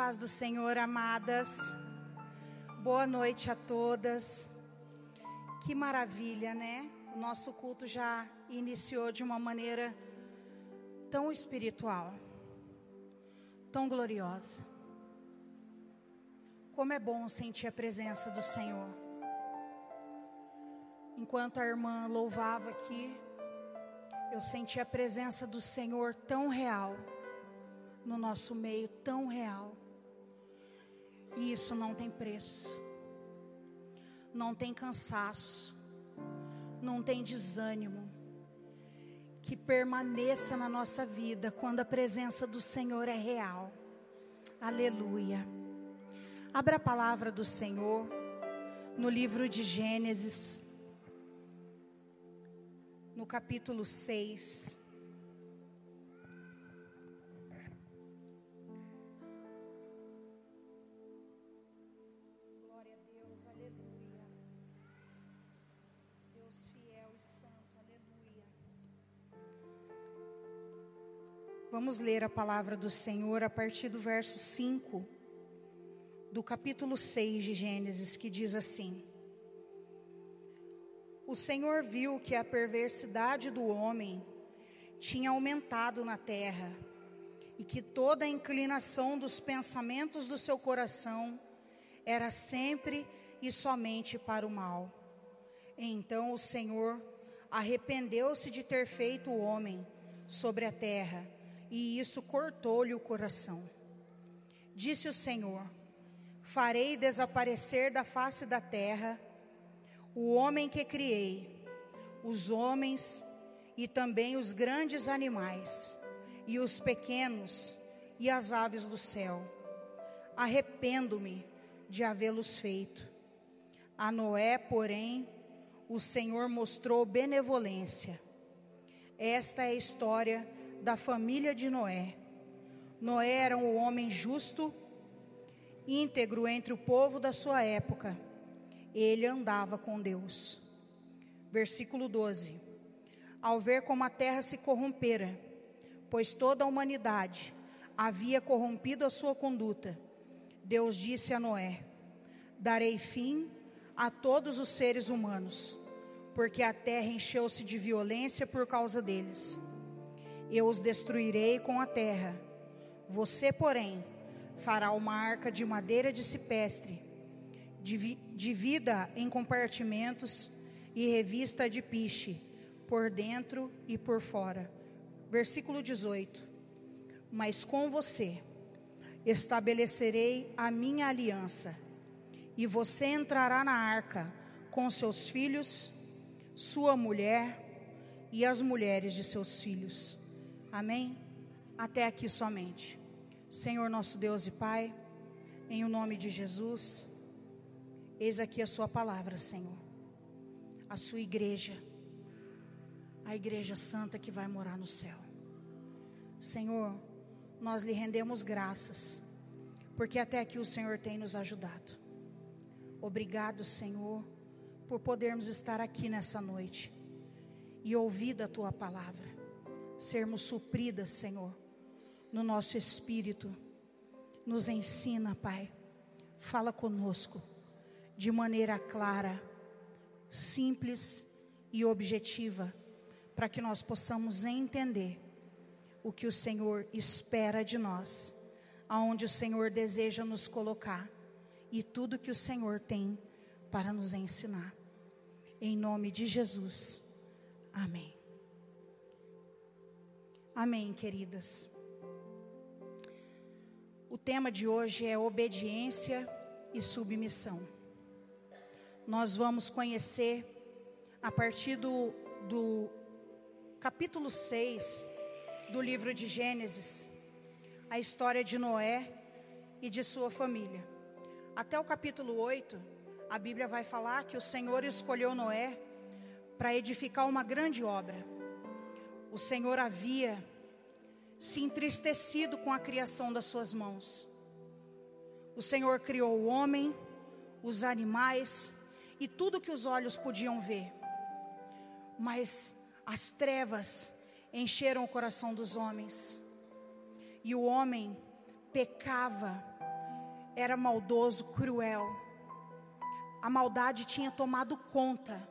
paz do Senhor, amadas. Boa noite a todas. Que maravilha, né? O nosso culto já iniciou de uma maneira tão espiritual, tão gloriosa. Como é bom sentir a presença do Senhor. Enquanto a irmã louvava aqui, eu senti a presença do Senhor tão real no nosso meio tão real. E isso não tem preço, não tem cansaço, não tem desânimo. Que permaneça na nossa vida quando a presença do Senhor é real. Aleluia. Abra a palavra do Senhor no livro de Gênesis, no capítulo 6. Vamos ler a palavra do Senhor a partir do verso 5 do capítulo 6 de Gênesis, que diz assim: O Senhor viu que a perversidade do homem tinha aumentado na terra e que toda a inclinação dos pensamentos do seu coração era sempre e somente para o mal. Então o Senhor arrependeu-se de ter feito o homem sobre a terra e isso cortou-lhe o coração. Disse o Senhor: Farei desaparecer da face da terra o homem que criei, os homens e também os grandes animais, e os pequenos e as aves do céu. Arrependo-me de havê-los feito. A Noé, porém, o Senhor mostrou benevolência. Esta é a história da família de Noé. Noé era um homem justo, íntegro entre o povo da sua época. Ele andava com Deus. Versículo 12. Ao ver como a terra se corrompera, pois toda a humanidade havia corrompido a sua conduta, Deus disse a Noé: Darei fim a todos os seres humanos, porque a terra encheu-se de violência por causa deles eu os destruirei com a terra. Você, porém, fará uma arca de madeira de cipestre, divida em compartimentos e revista de piche, por dentro e por fora. Versículo 18. Mas com você estabelecerei a minha aliança, e você entrará na arca com seus filhos, sua mulher e as mulheres de seus filhos Amém? Até aqui somente. Senhor nosso Deus e Pai, em o nome de Jesus, eis aqui a Sua palavra, Senhor. A Sua igreja, a igreja santa que vai morar no céu. Senhor, nós lhe rendemos graças, porque até aqui o Senhor tem nos ajudado. Obrigado, Senhor, por podermos estar aqui nessa noite e ouvir da tua palavra sermos supridas, Senhor, no nosso espírito. Nos ensina, Pai. Fala conosco de maneira clara, simples e objetiva, para que nós possamos entender o que o Senhor espera de nós, aonde o Senhor deseja nos colocar e tudo que o Senhor tem para nos ensinar. Em nome de Jesus. Amém. Amém, queridas. O tema de hoje é obediência e submissão. Nós vamos conhecer, a partir do, do capítulo 6 do livro de Gênesis, a história de Noé e de sua família. Até o capítulo 8, a Bíblia vai falar que o Senhor escolheu Noé para edificar uma grande obra o Senhor havia se entristecido com a criação das suas mãos. O Senhor criou o homem, os animais e tudo que os olhos podiam ver. Mas as trevas encheram o coração dos homens. E o homem pecava era maldoso, cruel. A maldade tinha tomado conta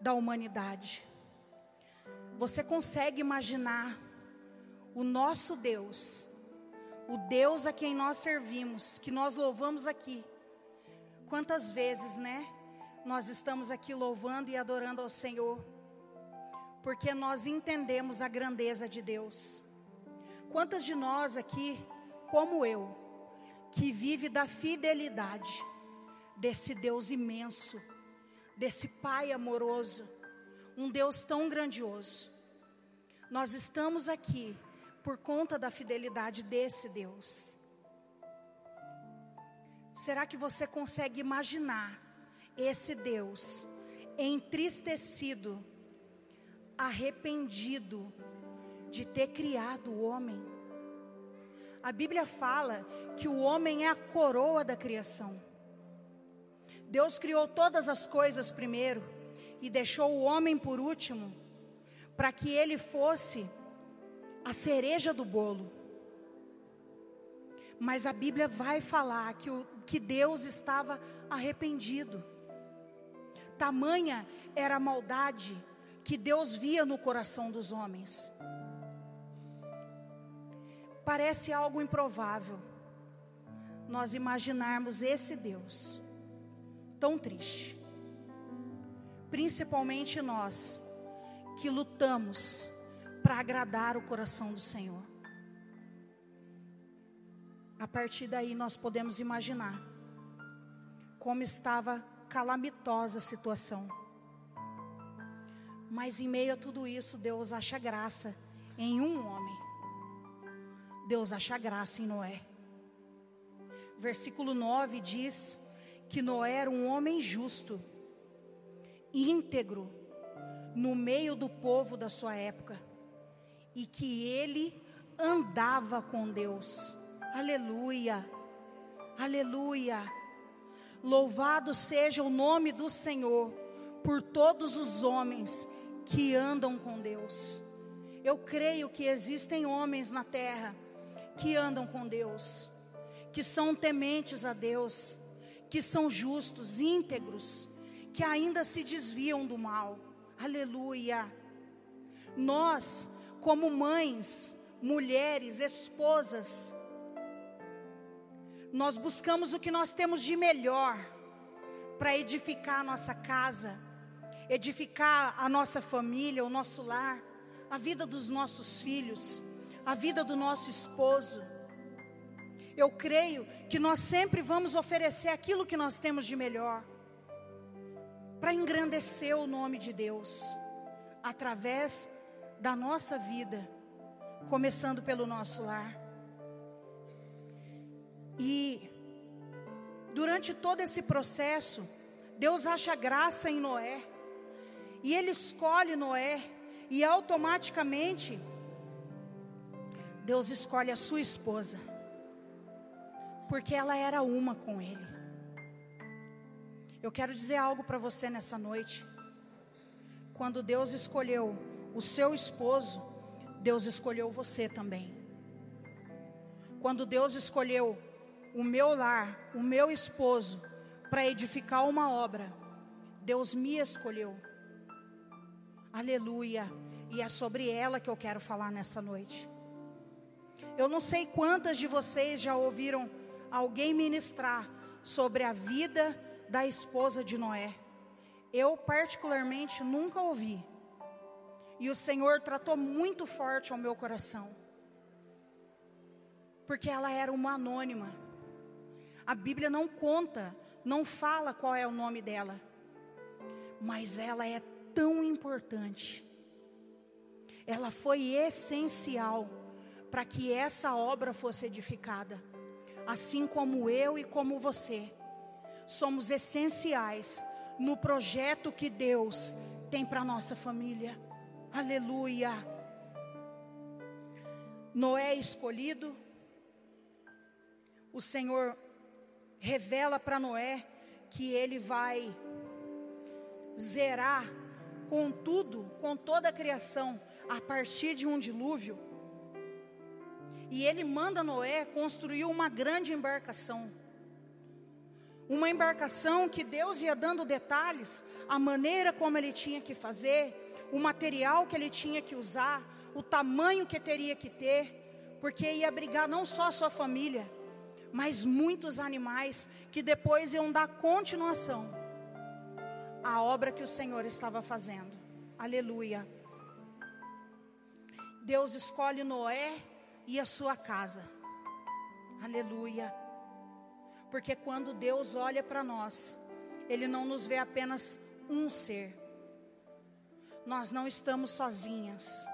da humanidade. Você consegue imaginar o nosso Deus, o Deus a quem nós servimos, que nós louvamos aqui? Quantas vezes, né? Nós estamos aqui louvando e adorando ao Senhor, porque nós entendemos a grandeza de Deus. Quantas de nós aqui, como eu, que vive da fidelidade desse Deus imenso, desse Pai amoroso, um Deus tão grandioso. Nós estamos aqui por conta da fidelidade desse Deus. Será que você consegue imaginar esse Deus entristecido, arrependido de ter criado o homem? A Bíblia fala que o homem é a coroa da criação. Deus criou todas as coisas primeiro e deixou o homem por último, para que ele fosse a cereja do bolo. Mas a Bíblia vai falar que, o, que Deus estava arrependido. Tamanha era a maldade que Deus via no coração dos homens. Parece algo improvável nós imaginarmos esse Deus tão triste. Principalmente nós que lutamos para agradar o coração do Senhor. A partir daí nós podemos imaginar como estava calamitosa a situação. Mas em meio a tudo isso, Deus acha graça em um homem. Deus acha graça em Noé. Versículo 9 diz que Noé era um homem justo, íntegro, no meio do povo da sua época, e que ele andava com Deus. Aleluia, aleluia. Louvado seja o nome do Senhor por todos os homens que andam com Deus. Eu creio que existem homens na terra que andam com Deus, que são tementes a Deus, que são justos, íntegros, que ainda se desviam do mal. Aleluia. Nós, como mães, mulheres, esposas, nós buscamos o que nós temos de melhor para edificar a nossa casa, edificar a nossa família, o nosso lar, a vida dos nossos filhos a vida do nosso esposo. Eu creio que nós sempre vamos oferecer aquilo que nós temos de melhor para engrandecer o nome de Deus através da nossa vida, começando pelo nosso lar. E durante todo esse processo, Deus acha graça em Noé. E ele escolhe Noé e automaticamente Deus escolhe a sua esposa, porque ela era uma com Ele. Eu quero dizer algo para você nessa noite. Quando Deus escolheu o seu esposo, Deus escolheu você também. Quando Deus escolheu o meu lar, o meu esposo, para edificar uma obra, Deus me escolheu. Aleluia. E é sobre ela que eu quero falar nessa noite. Eu não sei quantas de vocês já ouviram alguém ministrar sobre a vida da esposa de Noé. Eu, particularmente, nunca ouvi. E o Senhor tratou muito forte ao meu coração. Porque ela era uma anônima. A Bíblia não conta, não fala qual é o nome dela. Mas ela é tão importante. Ela foi essencial para que essa obra fosse edificada. Assim como eu e como você, somos essenciais no projeto que Deus tem para nossa família. Aleluia. Noé escolhido, o Senhor revela para Noé que ele vai zerar com tudo, com toda a criação, a partir de um dilúvio E ele manda Noé construir uma grande embarcação. Uma embarcação que Deus ia dando detalhes, a maneira como ele tinha que fazer, o material que ele tinha que usar, o tamanho que teria que ter, porque ia abrigar não só a sua família, mas muitos animais que depois iam dar continuação à obra que o Senhor estava fazendo. Aleluia. Deus escolhe Noé e a sua casa. Aleluia. Porque quando Deus olha para nós, Ele não nos vê apenas um ser. Nós não estamos sozinhas.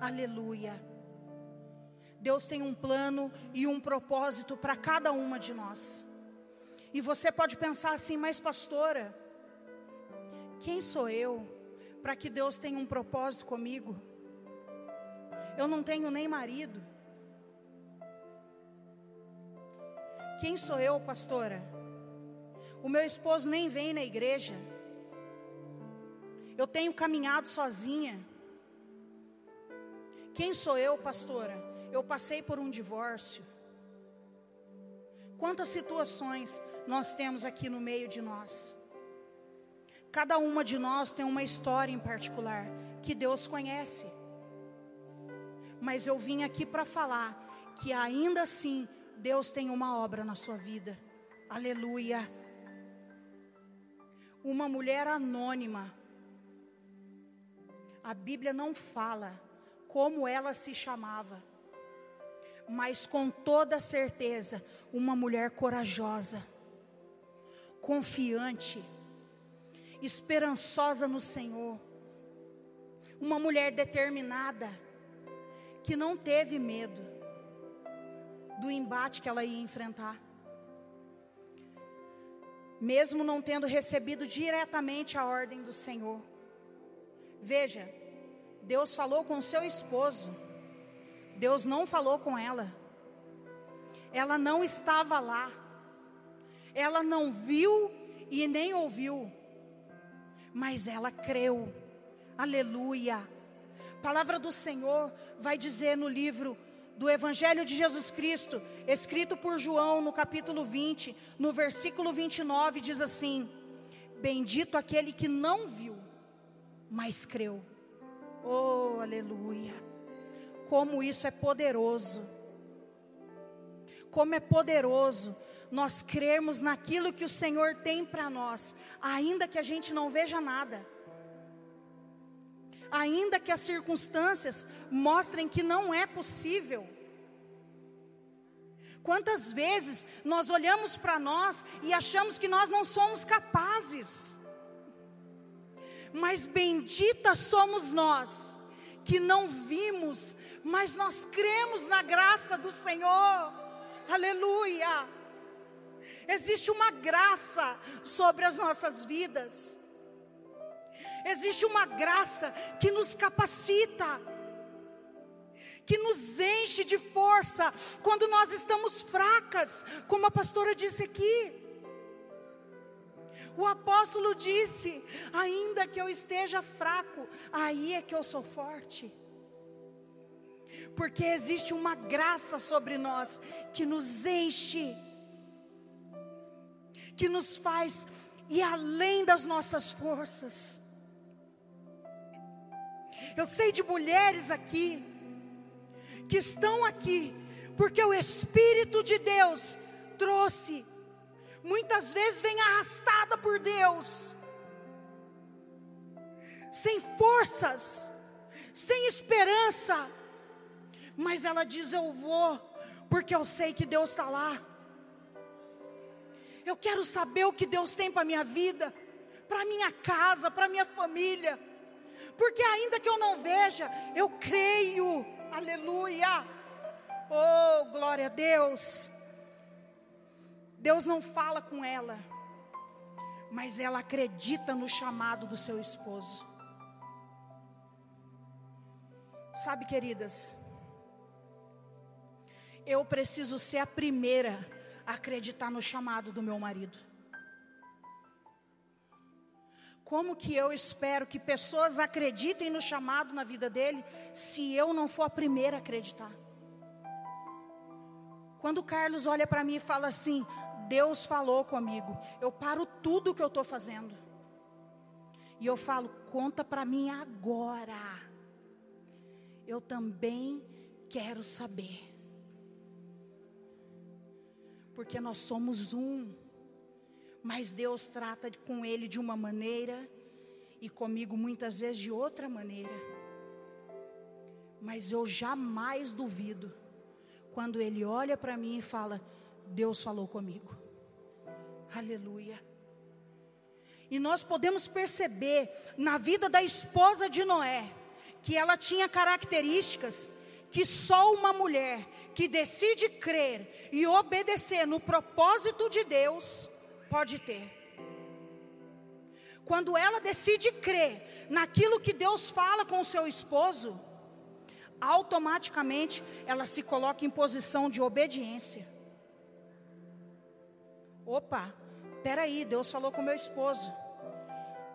Aleluia. Deus tem um plano e um propósito para cada uma de nós. E você pode pensar assim, mas pastora, quem sou eu para que Deus tenha um propósito comigo? Eu não tenho nem marido. Quem sou eu, pastora? O meu esposo nem vem na igreja. Eu tenho caminhado sozinha. Quem sou eu, pastora? Eu passei por um divórcio. Quantas situações nós temos aqui no meio de nós? Cada uma de nós tem uma história em particular que Deus conhece. Mas eu vim aqui para falar que ainda assim Deus tem uma obra na sua vida. Aleluia. Uma mulher anônima. A Bíblia não fala como ela se chamava, mas com toda certeza, uma mulher corajosa, confiante, esperançosa no Senhor, uma mulher determinada, que não teve medo do embate que ela ia enfrentar. Mesmo não tendo recebido diretamente a ordem do Senhor. Veja, Deus falou com seu esposo, Deus não falou com ela. Ela não estava lá, ela não viu e nem ouviu, mas ela creu, aleluia. A palavra do Senhor vai dizer no livro do Evangelho de Jesus Cristo, escrito por João no capítulo 20, no versículo 29, diz assim: Bendito aquele que não viu, mas creu. Oh, aleluia! Como isso é poderoso. Como é poderoso nós crermos naquilo que o Senhor tem para nós, ainda que a gente não veja nada ainda que as circunstâncias mostrem que não é possível. Quantas vezes nós olhamos para nós e achamos que nós não somos capazes, mas bendita somos nós, que não vimos, mas nós cremos na graça do Senhor, aleluia. Existe uma graça sobre as nossas vidas. Existe uma graça que nos capacita, que nos enche de força quando nós estamos fracas, como a pastora disse aqui. O apóstolo disse: ainda que eu esteja fraco, aí é que eu sou forte. Porque existe uma graça sobre nós que nos enche, que nos faz ir além das nossas forças. Eu sei de mulheres aqui, que estão aqui, porque o Espírito de Deus trouxe, muitas vezes vem arrastada por Deus, sem forças, sem esperança, mas ela diz: Eu vou, porque eu sei que Deus está lá. Eu quero saber o que Deus tem para minha vida, para minha casa, para minha família porque ainda que eu não veja, eu creio, aleluia, oh, glória a Deus. Deus não fala com ela, mas ela acredita no chamado do seu esposo. Sabe, queridas, eu preciso ser a primeira a acreditar no chamado do meu marido. Como que eu espero que pessoas acreditem no chamado na vida dele, se eu não for a primeira a acreditar? Quando o Carlos olha para mim e fala assim: Deus falou comigo, eu paro tudo que eu estou fazendo. E eu falo: conta para mim agora. Eu também quero saber. Porque nós somos um. Mas Deus trata com ele de uma maneira e comigo muitas vezes de outra maneira. Mas eu jamais duvido quando ele olha para mim e fala: Deus falou comigo. Aleluia. E nós podemos perceber na vida da esposa de Noé que ela tinha características que só uma mulher que decide crer e obedecer no propósito de Deus pode ter. Quando ela decide crer naquilo que Deus fala com o seu esposo, automaticamente ela se coloca em posição de obediência. Opa, peraí, Deus falou com meu esposo.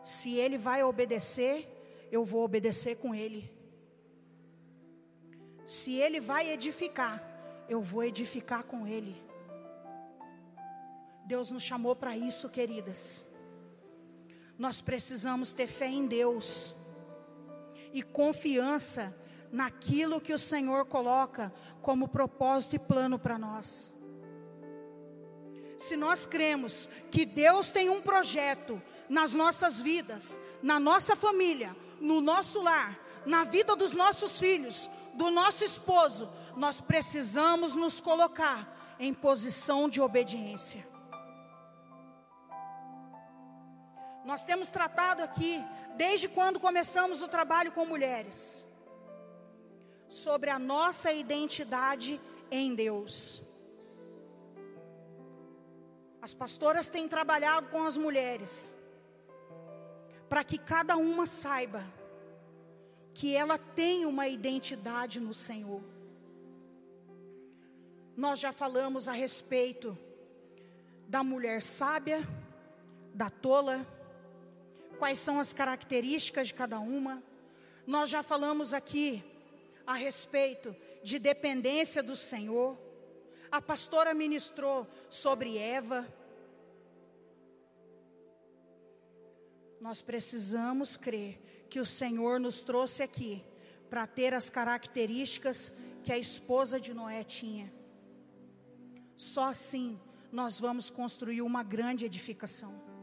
Se ele vai obedecer, eu vou obedecer com ele. Se ele vai edificar, eu vou edificar com ele. Deus nos chamou para isso, queridas. Nós precisamos ter fé em Deus e confiança naquilo que o Senhor coloca como propósito e plano para nós. Se nós cremos que Deus tem um projeto nas nossas vidas, na nossa família, no nosso lar, na vida dos nossos filhos, do nosso esposo, nós precisamos nos colocar em posição de obediência. Nós temos tratado aqui, desde quando começamos o trabalho com mulheres, sobre a nossa identidade em Deus. As pastoras têm trabalhado com as mulheres, para que cada uma saiba que ela tem uma identidade no Senhor. Nós já falamos a respeito da mulher sábia, da tola, quais são as características de cada uma. Nós já falamos aqui a respeito de dependência do Senhor. A pastora ministrou sobre Eva. Nós precisamos crer que o Senhor nos trouxe aqui para ter as características que a esposa de Noé tinha. Só assim nós vamos construir uma grande edificação.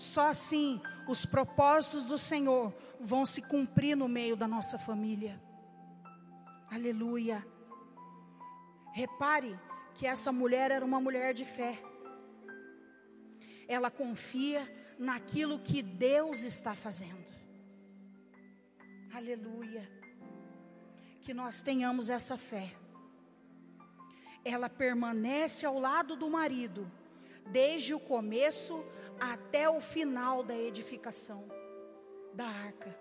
Só assim os propósitos do Senhor vão se cumprir no meio da nossa família. Aleluia. Repare que essa mulher era uma mulher de fé. Ela confia naquilo que Deus está fazendo. Aleluia. Que nós tenhamos essa fé. Ela permanece ao lado do marido, desde o começo até o final da edificação da arca.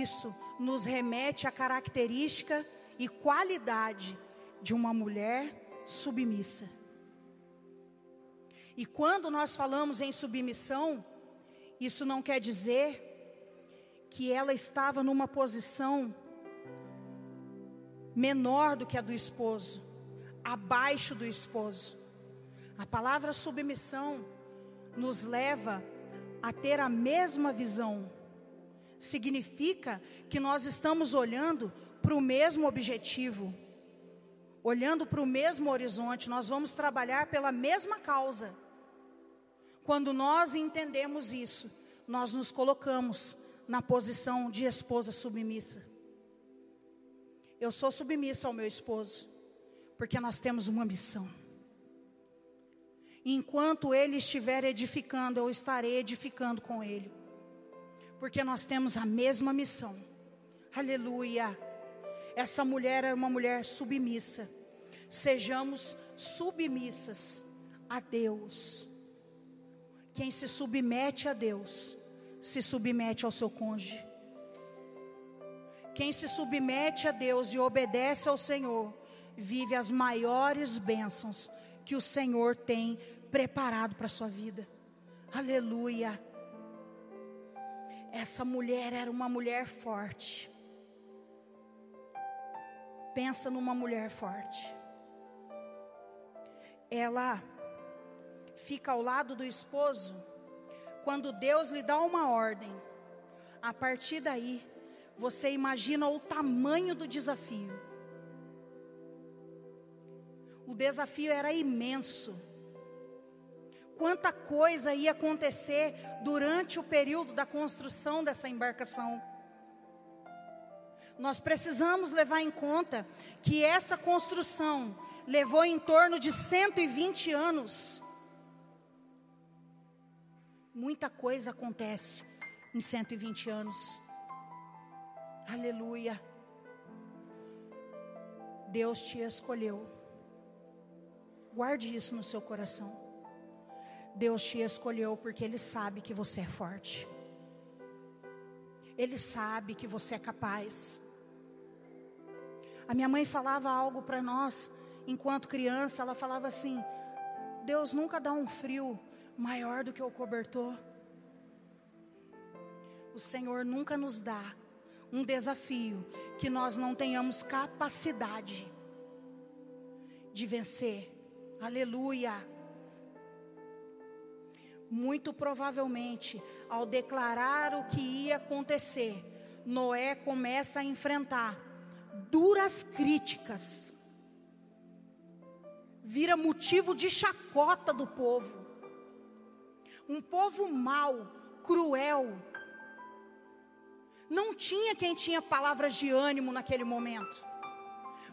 Isso nos remete à característica e qualidade de uma mulher submissa. E quando nós falamos em submissão, isso não quer dizer que ela estava numa posição menor do que a do esposo, abaixo do esposo. A palavra submissão nos leva a ter a mesma visão. Significa que nós estamos olhando para o mesmo objetivo, olhando para o mesmo horizonte, nós vamos trabalhar pela mesma causa. Quando nós entendemos isso, nós nos colocamos na posição de esposa submissa. Eu sou submissa ao meu esposo, porque nós temos uma missão enquanto ele estiver edificando, eu estarei edificando com ele. Porque nós temos a mesma missão. Aleluia. Essa mulher é uma mulher submissa. Sejamos submissas a Deus. Quem se submete a Deus, se submete ao seu cônjuge. Quem se submete a Deus e obedece ao Senhor, vive as maiores bênçãos que o Senhor tem preparado para a sua vida. Aleluia. Essa mulher era uma mulher forte. Pensa numa mulher forte. Ela fica ao lado do esposo quando Deus lhe dá uma ordem. A partir daí, você imagina o tamanho do desafio. O desafio era imenso. Quanta coisa ia acontecer durante o período da construção dessa embarcação. Nós precisamos levar em conta que essa construção levou em torno de 120 anos. Muita coisa acontece em 120 anos. Aleluia. Deus te escolheu. Guarde isso no seu coração. Deus te escolheu porque Ele sabe que você é forte. Ele sabe que você é capaz. A minha mãe falava algo para nós, enquanto criança, ela falava assim: Deus nunca dá um frio maior do que o cobertor. O Senhor nunca nos dá um desafio que nós não tenhamos capacidade de vencer. Aleluia. Muito provavelmente, ao declarar o que ia acontecer, Noé começa a enfrentar duras críticas, vira motivo de chacota do povo. Um povo mau, cruel, não tinha quem tinha palavras de ânimo naquele momento.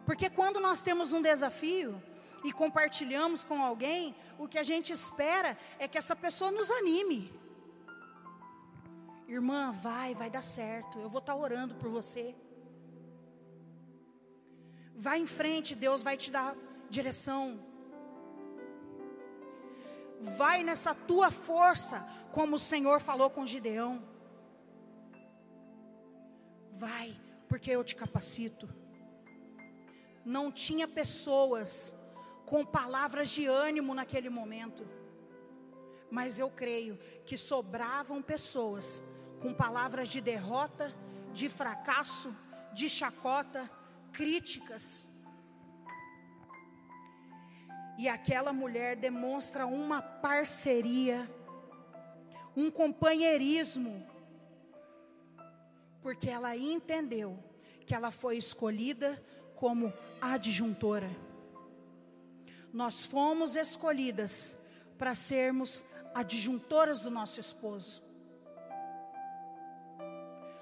Porque quando nós temos um desafio e compartilhamos com alguém, o que a gente espera é que essa pessoa nos anime. Irmã, vai, vai dar certo. Eu vou estar orando por você. Vai em frente, Deus vai te dar direção. Vai nessa tua força, como o Senhor falou com Gideão. Vai, porque eu te capacito. Não tinha pessoas com palavras de ânimo naquele momento, mas eu creio que sobravam pessoas com palavras de derrota, de fracasso, de chacota, críticas. E aquela mulher demonstra uma parceria, um companheirismo porque ela entendeu que ela foi escolhida como adjuntora. Nós fomos escolhidas para sermos adjuntoras do nosso esposo.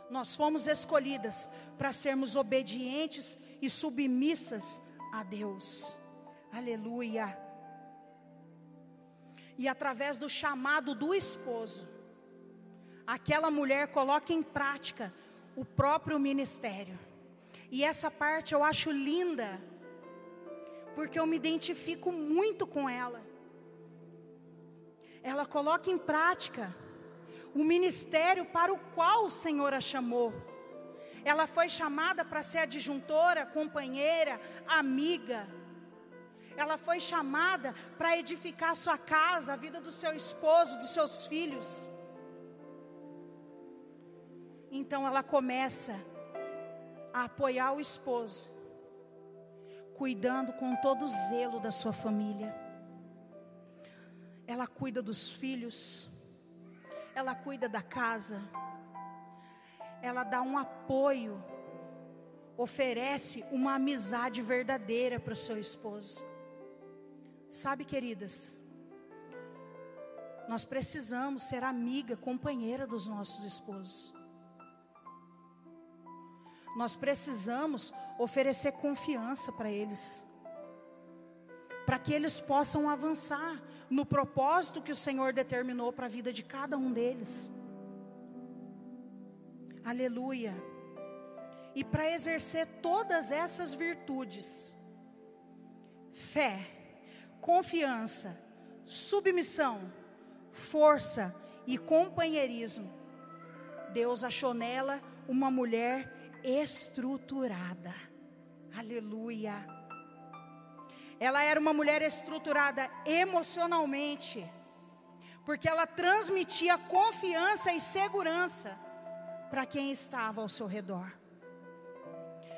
Nós fomos escolhidas para sermos obedientes e submissas a Deus. Aleluia. E através do chamado do esposo, aquela mulher coloca em prática o próprio ministério. E essa parte eu acho linda, porque eu me identifico muito com ela. Ela coloca em prática o ministério para o qual o Senhor a chamou. Ela foi chamada para ser adjuntora, companheira, amiga. Ela foi chamada para edificar sua casa, a vida do seu esposo, dos seus filhos. Então ela começa a apoiar o esposo, cuidando com todo o zelo da sua família. Ela cuida dos filhos, ela cuida da casa, ela dá um apoio, oferece uma amizade verdadeira para o seu esposo. Sabe, queridas, nós precisamos ser amiga, companheira dos nossos esposos. Nós precisamos oferecer confiança para eles, para que eles possam avançar no propósito que o Senhor determinou para a vida de cada um deles. Aleluia. E para exercer todas essas virtudes, fé, confiança, submissão, força e companheirismo, Deus achou nela uma mulher estruturada. Aleluia. Ela era uma mulher estruturada emocionalmente, porque ela transmitia confiança e segurança para quem estava ao seu redor.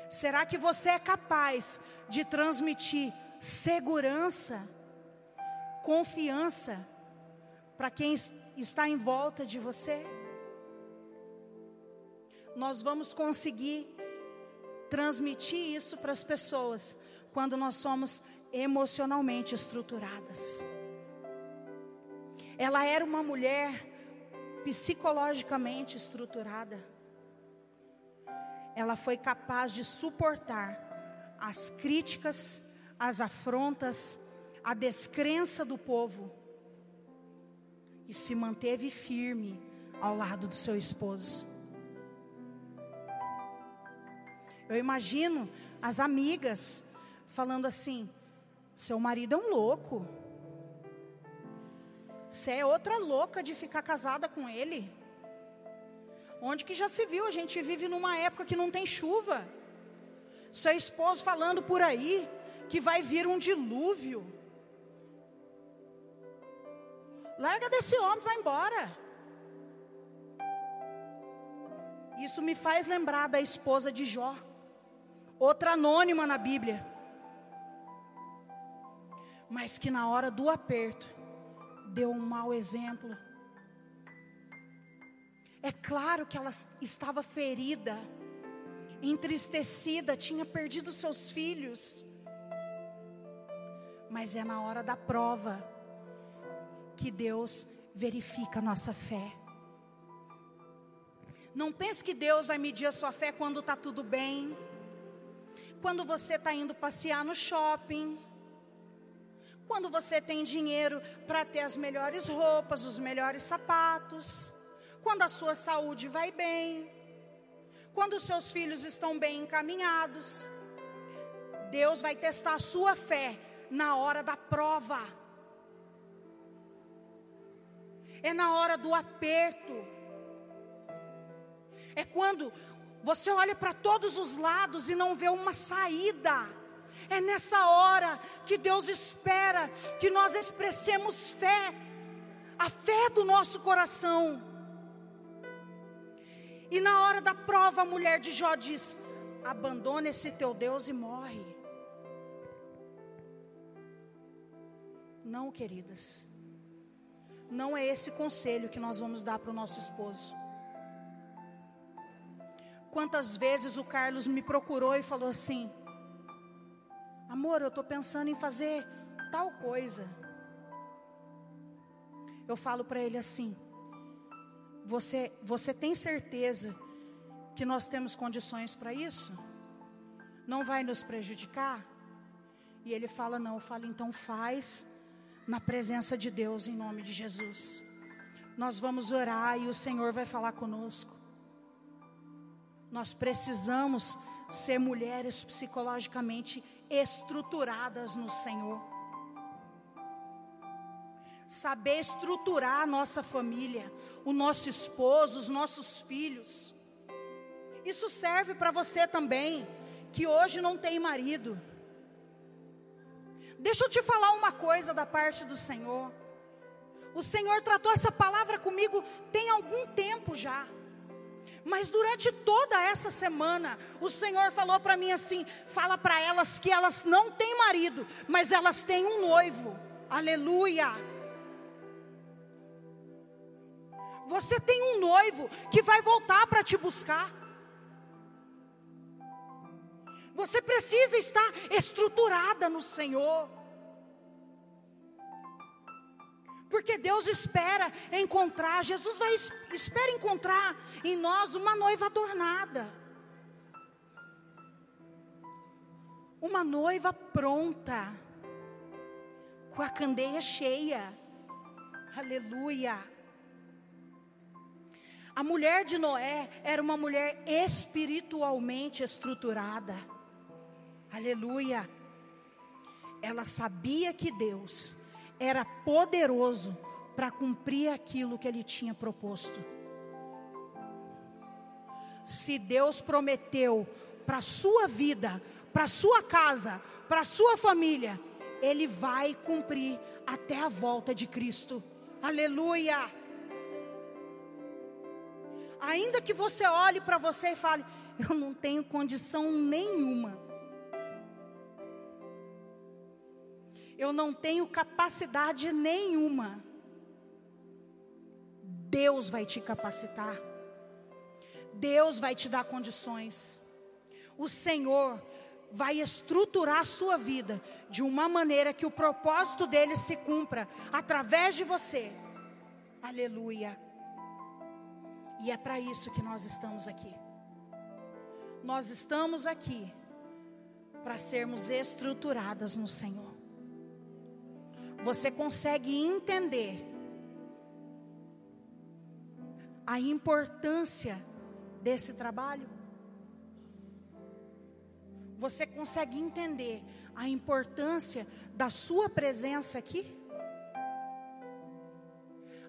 Será que você é capaz de transmitir segurança, confiança para quem está em volta de você? Nós vamos conseguir transmitir isso para as pessoas quando nós somos emocionalmente estruturadas. Ela era uma mulher psicologicamente estruturada. Ela foi capaz de suportar as críticas, as afrontas, a descrença do povo e se manteve firme ao lado do seu esposo. Eu imagino as amigas falando assim: seu marido é um louco. Você é outra louca de ficar casada com ele. Onde que já se viu? A gente vive numa época que não tem chuva. Seu esposo falando por aí que vai vir um dilúvio. Larga desse homem, vai embora. Isso me faz lembrar da esposa de Jó, outra anônima na Bíblia, mas que na hora do aperto deu um mau exemplo. É claro que ela estava ferida, entristecida, tinha perdido seus filhos. Mas é na hora da prova que Deus verifica a nossa fé. Não pense que Deus vai medir a sua fé quando está tudo bem, quando você está indo passear no shopping quando você tem dinheiro para ter as melhores roupas, os melhores sapatos, quando a sua saúde vai bem, quando os seus filhos estão bem encaminhados. Deus vai testar a sua fé na hora da prova. É na hora do aperto. É quando você olha para todos os lados e não vê uma saída. É nessa hora que Deus espera que nós expressemos fé, a fé do nosso coração. E na hora da prova, a mulher de Jó diz: abandona esse teu Deus e morre. Não, queridas, não é esse conselho que nós vamos dar para o nosso esposo. Quantas vezes o Carlos me procurou e falou assim: Amor, eu estou pensando em fazer tal coisa. Eu falo para ele assim: você, você tem certeza que nós temos condições para isso? Não vai nos prejudicar? E ele fala: Não. Eu falo: Então faz na presença de Deus, em nome de Jesus. Nós vamos orar e o Senhor vai falar conosco. Nós precisamos ser mulheres psicologicamente estruturadas no Senhor. Saber estruturar a nossa família, o nosso esposo, os nossos filhos. Isso serve para você também, que hoje não tem marido. Deixa eu te falar uma coisa da parte do Senhor. O Senhor tratou essa palavra comigo tem algum tempo já. Mas durante toda essa semana, o Senhor falou para mim assim: fala para elas que elas não têm marido, mas elas têm um noivo. Aleluia. Você tem um noivo que vai voltar para te buscar. Você precisa estar estruturada no Senhor. Porque Deus espera encontrar, Jesus vai espera encontrar em nós uma noiva adornada. Uma noiva pronta, com a candeia cheia. Aleluia. A mulher de Noé era uma mulher espiritualmente estruturada. Aleluia. Ela sabia que Deus era poderoso para cumprir aquilo que ele tinha proposto. Se Deus prometeu para sua vida, para sua casa, para sua família, Ele vai cumprir até a volta de Cristo. Aleluia! Ainda que você olhe para você e fale, eu não tenho condição nenhuma. Eu não tenho capacidade nenhuma. Deus vai te capacitar. Deus vai te dar condições. O Senhor vai estruturar a sua vida de uma maneira que o propósito dele se cumpra através de você. Aleluia. E é para isso que nós estamos aqui. Nós estamos aqui para sermos estruturadas no Senhor. Você consegue entender a importância desse trabalho? Você consegue entender a importância da sua presença aqui?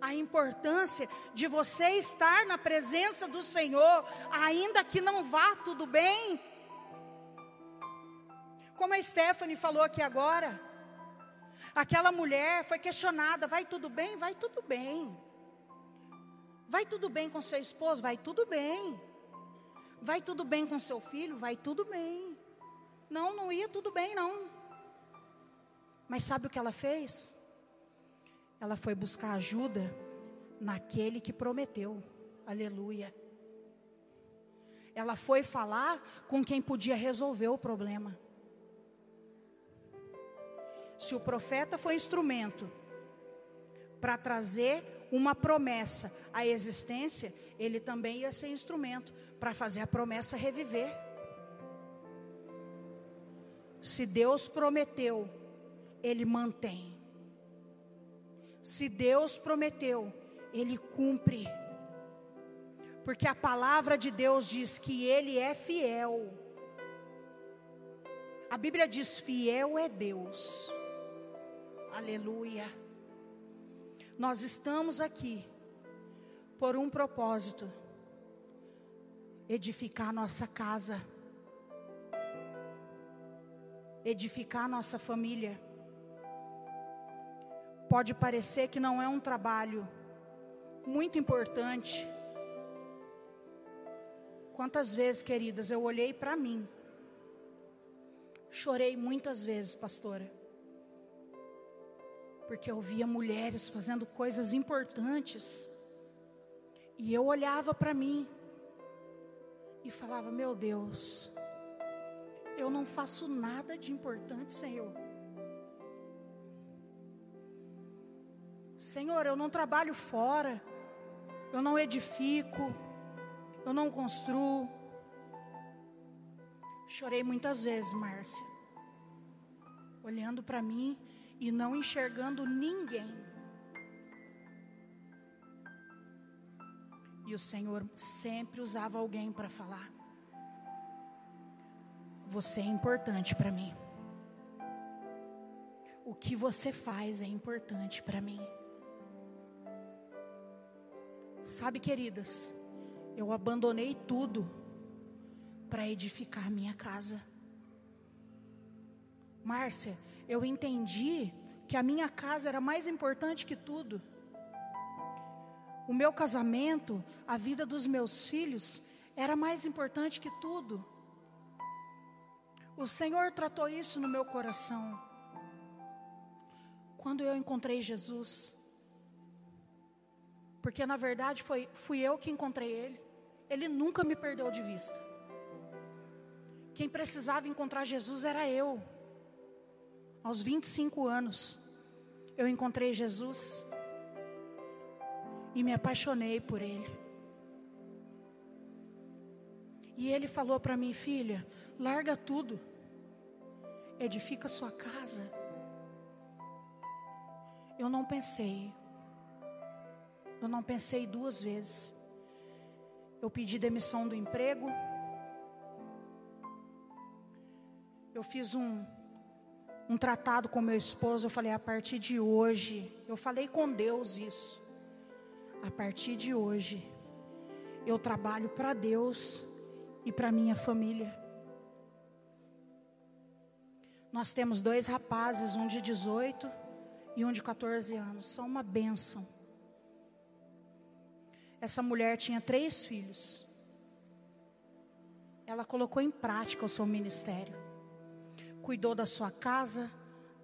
a importância de você estar na presença do Senhor, ainda que não vá tudo bem. Como a Stephanie falou aqui agora, aquela mulher foi questionada: vai tudo bem? Vai tudo bem. Vai tudo bem com seu esposo? Vai tudo bem. Vai tudo bem com seu filho? Vai tudo bem. Não, não ia tudo bem, não. Mas sabe o que ela fez? ela foi buscar ajuda naquele que prometeu. Aleluia. Ela foi falar com quem podia resolver o problema. Se o profeta foi instrumento para trazer uma promessa à existência, ele também ia ser instrumento para fazer a promessa reviver. Se Deus prometeu, Ele mantém. Se Deus prometeu, Ele cumpre. Porque a palavra de Deus diz que Ele é fiel. A Bíblia diz: fiel é Deus. Aleluia. Nós estamos aqui por um propósito: edificar nossa casa, edificar nossa família. Pode parecer que não é um trabalho muito importante. Quantas vezes, queridas, eu olhei para mim, chorei muitas vezes, pastora, porque eu via mulheres fazendo coisas importantes, e eu olhava para mim e falava: Meu Deus, eu não faço nada de importante, Senhor. Senhor, eu não trabalho fora, eu não edifico, eu não construo. Chorei muitas vezes, Márcia, olhando para mim e não enxergando ninguém. E o Senhor sempre usava alguém para falar: Você é importante para mim. O que você faz é importante para mim. Sabe, queridas, eu abandonei tudo para edificar minha casa. Márcia, eu entendi que a minha casa era mais importante que tudo. O meu casamento, a vida dos meus filhos, era mais importante que tudo. O Senhor tratou isso no meu coração. Quando eu encontrei Jesus, porque na verdade foi, fui eu que encontrei ele. Ele nunca me perdeu de vista. Quem precisava encontrar Jesus era eu. Aos 25 anos, eu encontrei Jesus e me apaixonei por ele. E ele falou para mim, filha, larga tudo, edifica sua casa. Eu não pensei, eu não pensei duas vezes. Eu pedi demissão do emprego. Eu fiz um, um tratado com meu esposo. Eu falei: a partir de hoje, eu falei com Deus isso. A partir de hoje, eu trabalho para Deus e para minha família. Nós temos dois rapazes, um de 18 e um de 14 anos. São uma bênção. Essa mulher tinha três filhos. ela colocou em prática o seu ministério. Cuidou da sua casa,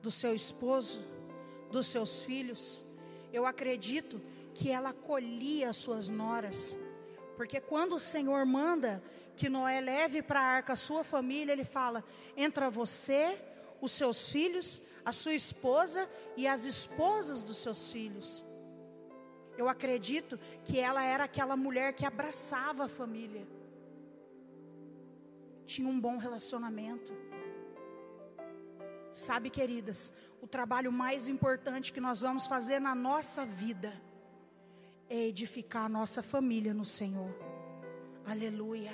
do seu esposo, dos seus filhos. Eu acredito que ela acolhia as suas noras. Porque quando o Senhor manda que Noé leve para a arca a sua família, ele fala: entra você, os seus filhos, a sua esposa e as esposas dos seus filhos. Eu acredito que ela era aquela mulher que abraçava a família tinha um bom relacionamento. Sabe, queridas, o trabalho mais importante que nós vamos fazer na nossa vida é edificar a nossa família no Senhor. Aleluia.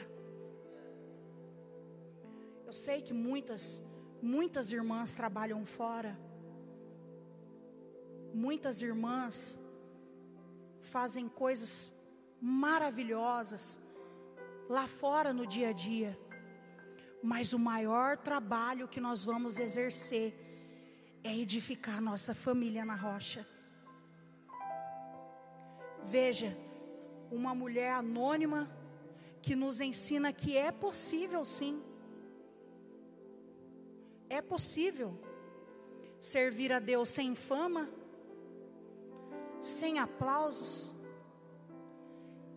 Eu sei que muitas, muitas irmãs trabalham fora. Muitas irmãs fazem coisas maravilhosas lá fora no dia a dia. Mas o maior trabalho que nós vamos exercer é edificar nossa família na rocha. Veja, uma mulher anônima que nos ensina que é possível sim. É possível servir a Deus sem fama, sem aplausos,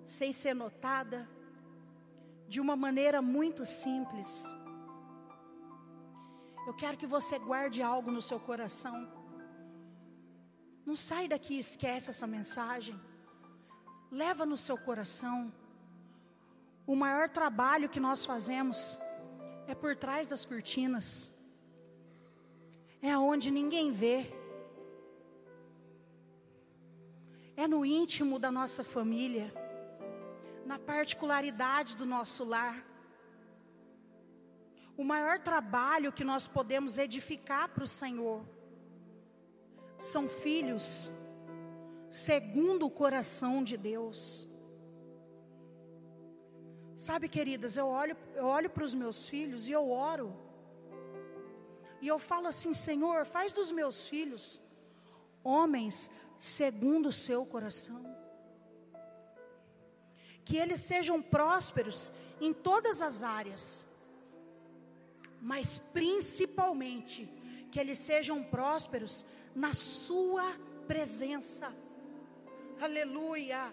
sem ser notada, de uma maneira muito simples. Eu quero que você guarde algo no seu coração. Não sai daqui e esquece essa mensagem. Leva no seu coração. O maior trabalho que nós fazemos é por trás das cortinas. É onde ninguém vê. É no íntimo da nossa família, na particularidade do nosso lar o maior trabalho que nós podemos edificar para o Senhor são filhos segundo o coração de Deus. Sabe, queridas, eu olho, eu olho para os meus filhos e eu oro. E eu falo assim, Senhor, faz dos meus filhos homens segundo o seu coração. Que eles sejam prósperos em todas as áreas mas principalmente que eles sejam prósperos na Sua presença. Aleluia.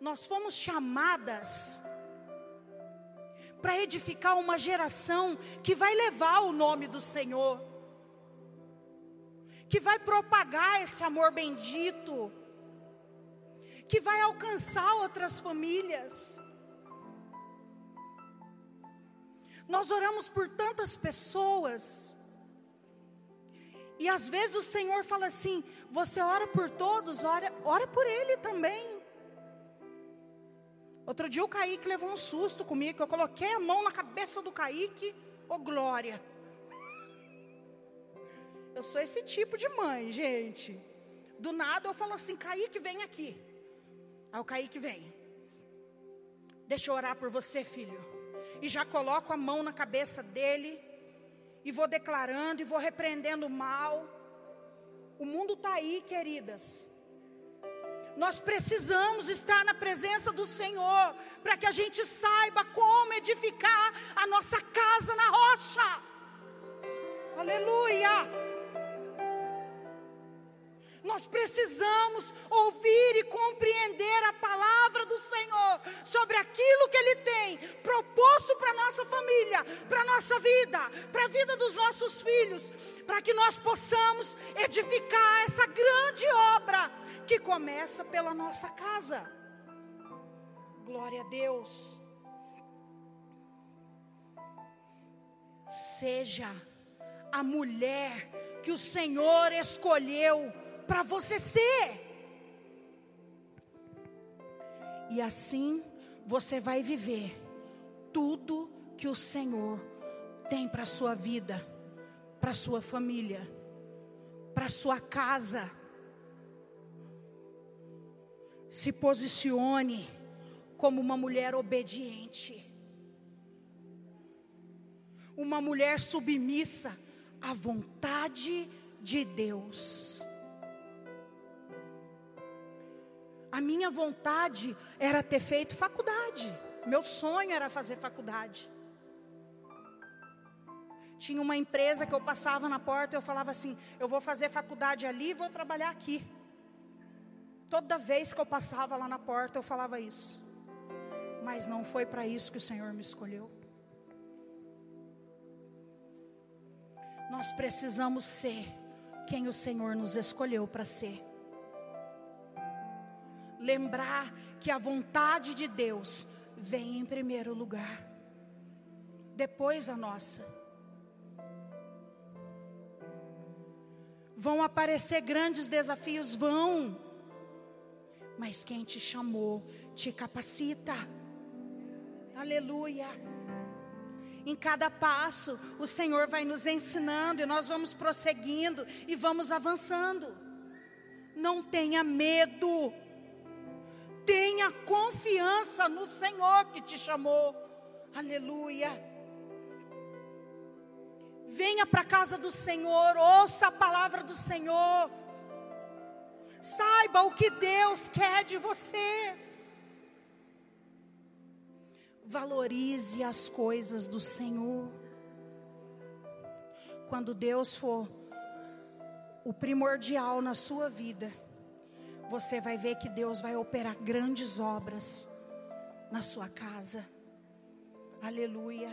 Nós fomos chamadas para edificar uma geração que vai levar o nome do Senhor, que vai propagar esse amor bendito, que vai alcançar outras famílias. Nós oramos por tantas pessoas. E às vezes o Senhor fala assim: você ora por todos, ora, ora por ele também. Outro dia o Kaique levou um susto comigo, eu coloquei a mão na cabeça do Kaique, ô oh, glória. Eu sou esse tipo de mãe, gente. Do nada eu falo assim, Kaique, vem aqui. Aí o Kaique vem. Deixa eu orar por você, filho e já coloco a mão na cabeça dele e vou declarando e vou repreendendo o mal. O mundo está aí, queridas. Nós precisamos estar na presença do Senhor para que a gente saiba como edificar a nossa casa na rocha. Aleluia! Nós precisamos ouvir e compreender a palavra do Senhor sobre aquilo que Ele tem proposto para nossa família, para nossa vida, para a vida dos nossos filhos, para que nós possamos edificar essa grande obra que começa pela nossa casa. Glória a Deus. Seja a mulher que o Senhor escolheu para você ser. E assim você vai viver tudo que o Senhor tem para sua vida, para sua família, para sua casa. Se posicione como uma mulher obediente, uma mulher submissa à vontade de Deus. A minha vontade era ter feito faculdade. Meu sonho era fazer faculdade. Tinha uma empresa que eu passava na porta e eu falava assim: eu vou fazer faculdade ali e vou trabalhar aqui. Toda vez que eu passava lá na porta eu falava isso. Mas não foi para isso que o Senhor me escolheu. Nós precisamos ser quem o Senhor nos escolheu para ser. Lembrar que a vontade de Deus vem em primeiro lugar, depois a nossa. Vão aparecer grandes desafios, vão. Mas quem te chamou te capacita. Aleluia. Em cada passo, o Senhor vai nos ensinando e nós vamos prosseguindo e vamos avançando. Não tenha medo. Tenha confiança no Senhor que te chamou. Aleluia. Venha para a casa do Senhor, ouça a palavra do Senhor. Saiba o que Deus quer de você. Valorize as coisas do Senhor. Quando Deus for o primordial na sua vida, você vai ver que Deus vai operar grandes obras na sua casa. Aleluia.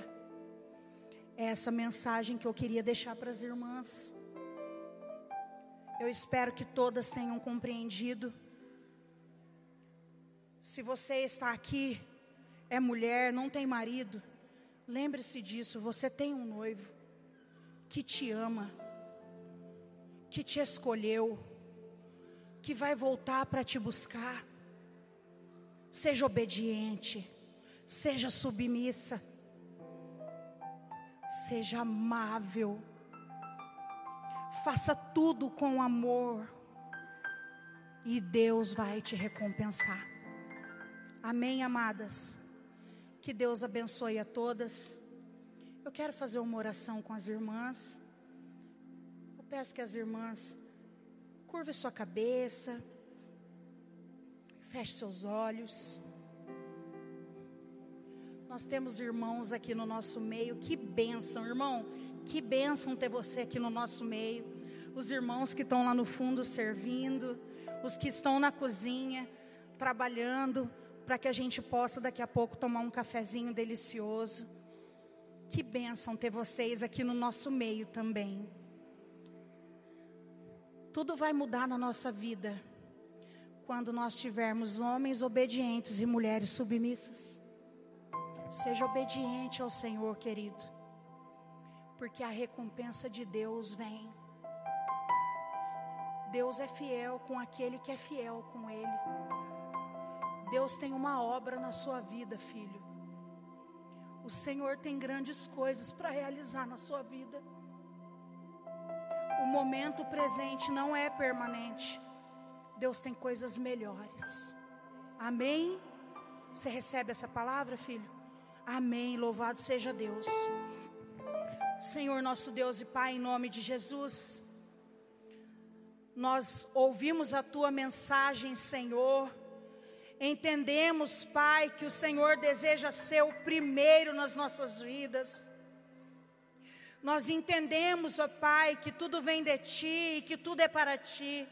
É essa mensagem que eu queria deixar para as irmãs. Eu espero que todas tenham compreendido. Se você está aqui é mulher, não tem marido, lembre-se disso: você tem um noivo que te ama, que te escolheu, que vai voltar para te buscar. Seja obediente, seja submissa, seja amável, faça tudo com amor, e Deus vai te recompensar. Amém, amadas? Que Deus abençoe a todas. Eu quero fazer uma oração com as irmãs. Eu peço que as irmãs curvem sua cabeça, feche seus olhos. Nós temos irmãos aqui no nosso meio. Que bênção, irmão. Que bênção ter você aqui no nosso meio. Os irmãos que estão lá no fundo servindo, os que estão na cozinha trabalhando para que a gente possa daqui a pouco tomar um cafezinho delicioso. Que bênção ter vocês aqui no nosso meio também. Tudo vai mudar na nossa vida quando nós tivermos homens obedientes e mulheres submissas. Seja obediente ao Senhor, querido, porque a recompensa de Deus vem. Deus é fiel com aquele que é fiel com Ele. Deus tem uma obra na sua vida, filho. O Senhor tem grandes coisas para realizar na sua vida. Momento presente não é permanente. Deus tem coisas melhores. Amém? Você recebe essa palavra, filho? Amém. Louvado seja Deus. Senhor nosso Deus e Pai, em nome de Jesus, nós ouvimos a tua mensagem, Senhor Entendemos, Pai, que o Senhor deseja ser o primeiro nas nossas vidas. Nós entendemos, ó Pai, que tudo vem de Ti e que tudo é para Ti.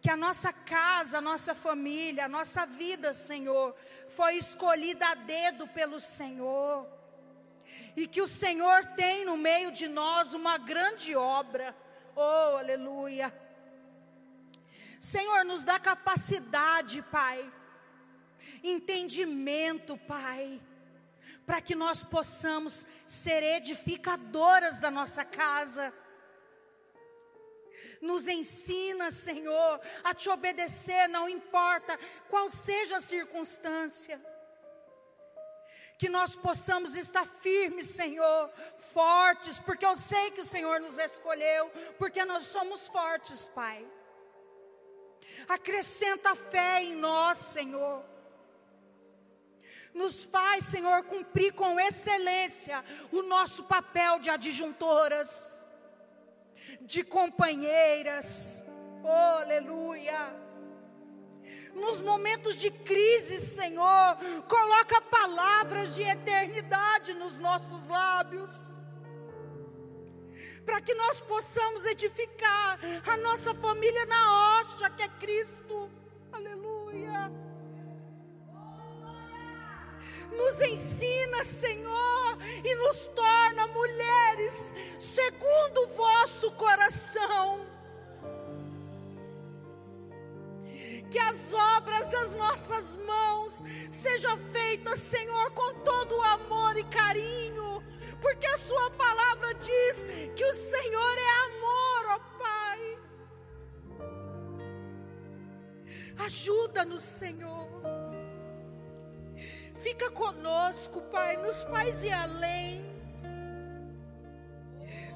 Que a nossa casa, a nossa família, a nossa vida, Senhor, foi escolhida a dedo pelo Senhor. E que o Senhor tem no meio de nós uma grande obra. Oh, aleluia Senhor, nos dá capacidade, Pai, entendimento, Pai, para que nós possamos ser edificadoras da nossa casa. Nos ensina, Senhor, a te obedecer, não importa qual seja a circunstância. Que nós possamos estar firmes, Senhor, fortes, porque eu sei que o Senhor nos escolheu, porque nós somos fortes, Pai. Acrescenta fé em nós, Senhor. Nos faz, Senhor, cumprir com excelência o nosso papel de adjuntoras, de companheiras. Oh, aleluia. Nos momentos de crise, Senhor, coloca palavras de eternidade nos nossos lábios. Para que nós possamos edificar a nossa família na rocha que é Cristo. Aleluia. Nos ensina, Senhor, e nos torna mulheres segundo o vosso coração que as obras das nossas mãos sejam feitas, Senhor, com todo o amor e carinho, porque a Sua palavra diz que o Senhor é amor, ó Pai. Ajuda-nos, Senhor. Fica conosco, Pai, nos faz ir além.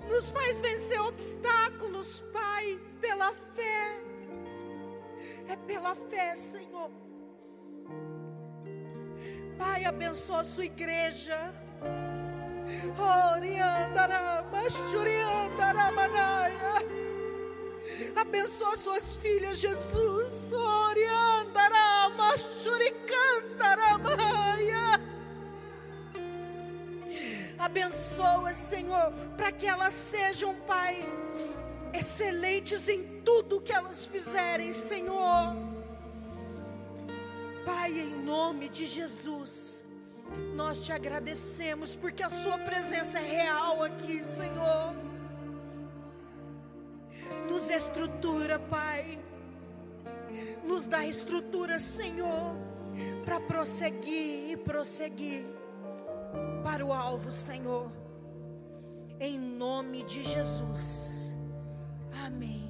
Nos faz vencer obstáculos, Pai, pela fé é pela fé, Senhor. Pai, abençoa a sua igreja. Abençoa suas filhas, Jesus. Abençoa, Senhor, para que elas sejam, Pai, excelentes em tudo que elas fizerem, Senhor. Pai, em nome de Jesus, nós te agradecemos porque a Sua presença é real aqui, Senhor. Nos estrutura, Pai. Nos dá estrutura, Senhor, para prosseguir e prosseguir para o alvo, Senhor. Em nome de Jesus. Amém.